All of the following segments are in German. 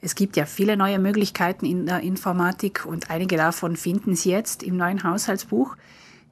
Es gibt ja viele neue Möglichkeiten in der Informatik und einige davon finden Sie jetzt im neuen Haushaltsbuch.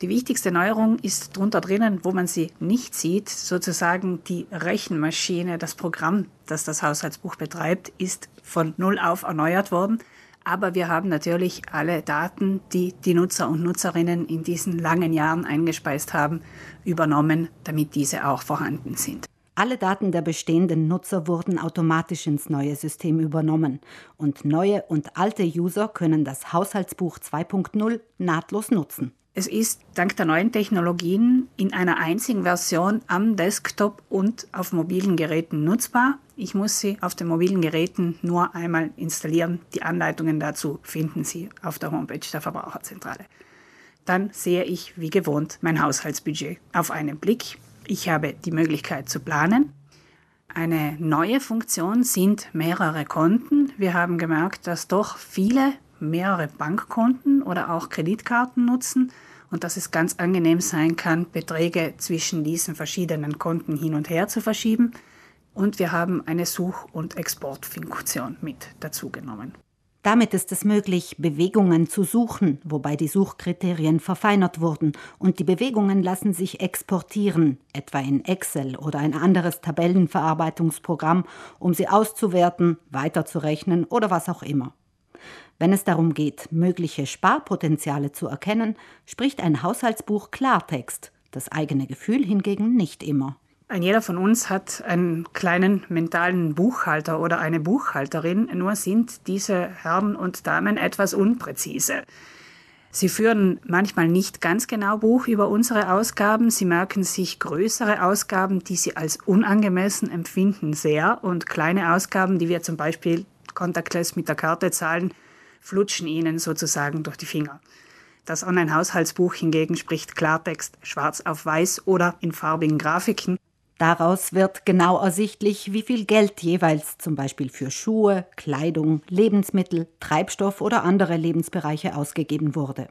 Die wichtigste Neuerung ist drunter drinnen, wo man sie nicht sieht, sozusagen die Rechenmaschine, das Programm, das das Haushaltsbuch betreibt, ist von Null auf erneuert worden. Aber wir haben natürlich alle Daten, die die Nutzer und Nutzerinnen in diesen langen Jahren eingespeist haben, übernommen, damit diese auch vorhanden sind. Alle Daten der bestehenden Nutzer wurden automatisch ins neue System übernommen und neue und alte User können das Haushaltsbuch 2.0 nahtlos nutzen. Es ist dank der neuen Technologien in einer einzigen Version am Desktop und auf mobilen Geräten nutzbar. Ich muss sie auf den mobilen Geräten nur einmal installieren. Die Anleitungen dazu finden Sie auf der Homepage der Verbraucherzentrale. Dann sehe ich wie gewohnt mein Haushaltsbudget auf einen Blick ich habe die Möglichkeit zu planen. Eine neue Funktion sind mehrere Konten. Wir haben gemerkt, dass doch viele mehrere Bankkonten oder auch Kreditkarten nutzen und dass es ganz angenehm sein kann, Beträge zwischen diesen verschiedenen Konten hin und her zu verschieben. Und wir haben eine Such- und Exportfunktion mit dazu genommen. Damit ist es möglich, Bewegungen zu suchen, wobei die Suchkriterien verfeinert wurden und die Bewegungen lassen sich exportieren, etwa in Excel oder ein anderes Tabellenverarbeitungsprogramm, um sie auszuwerten, weiterzurechnen oder was auch immer. Wenn es darum geht, mögliche Sparpotenziale zu erkennen, spricht ein Haushaltsbuch Klartext, das eigene Gefühl hingegen nicht immer. Ein jeder von uns hat einen kleinen mentalen Buchhalter oder eine Buchhalterin, nur sind diese Herren und Damen etwas unpräzise. Sie führen manchmal nicht ganz genau Buch über unsere Ausgaben. Sie merken sich größere Ausgaben, die sie als unangemessen empfinden, sehr. Und kleine Ausgaben, die wir zum Beispiel contactless mit der Karte zahlen, flutschen ihnen sozusagen durch die Finger. Das Online-Haushaltsbuch hingegen spricht Klartext schwarz auf weiß oder in farbigen Grafiken Daraus wird genau ersichtlich, wie viel Geld jeweils zum Beispiel für Schuhe, Kleidung, Lebensmittel, Treibstoff oder andere Lebensbereiche ausgegeben wurde.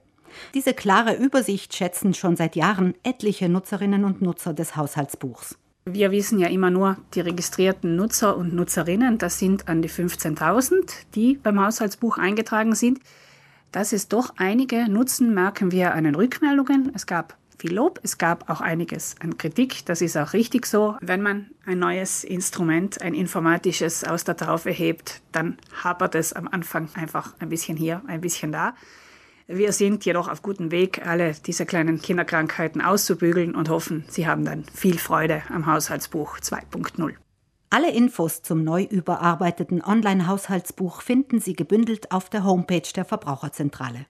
Diese klare Übersicht schätzen schon seit Jahren etliche Nutzerinnen und Nutzer des Haushaltsbuchs. Wir wissen ja immer nur die registrierten Nutzer und Nutzerinnen, das sind an die 15.000, die beim Haushaltsbuch eingetragen sind. Dass es doch einige nutzen, merken wir an den Rückmeldungen. Es gab viel Lob. Es gab auch einiges an Kritik. Das ist auch richtig so. Wenn man ein neues Instrument, ein informatisches aus der Taufe hebt, dann hapert es am Anfang einfach ein bisschen hier, ein bisschen da. Wir sind jedoch auf gutem Weg, alle diese kleinen Kinderkrankheiten auszubügeln und hoffen, Sie haben dann viel Freude am Haushaltsbuch 2.0. Alle Infos zum neu überarbeiteten Online-Haushaltsbuch finden Sie gebündelt auf der Homepage der Verbraucherzentrale.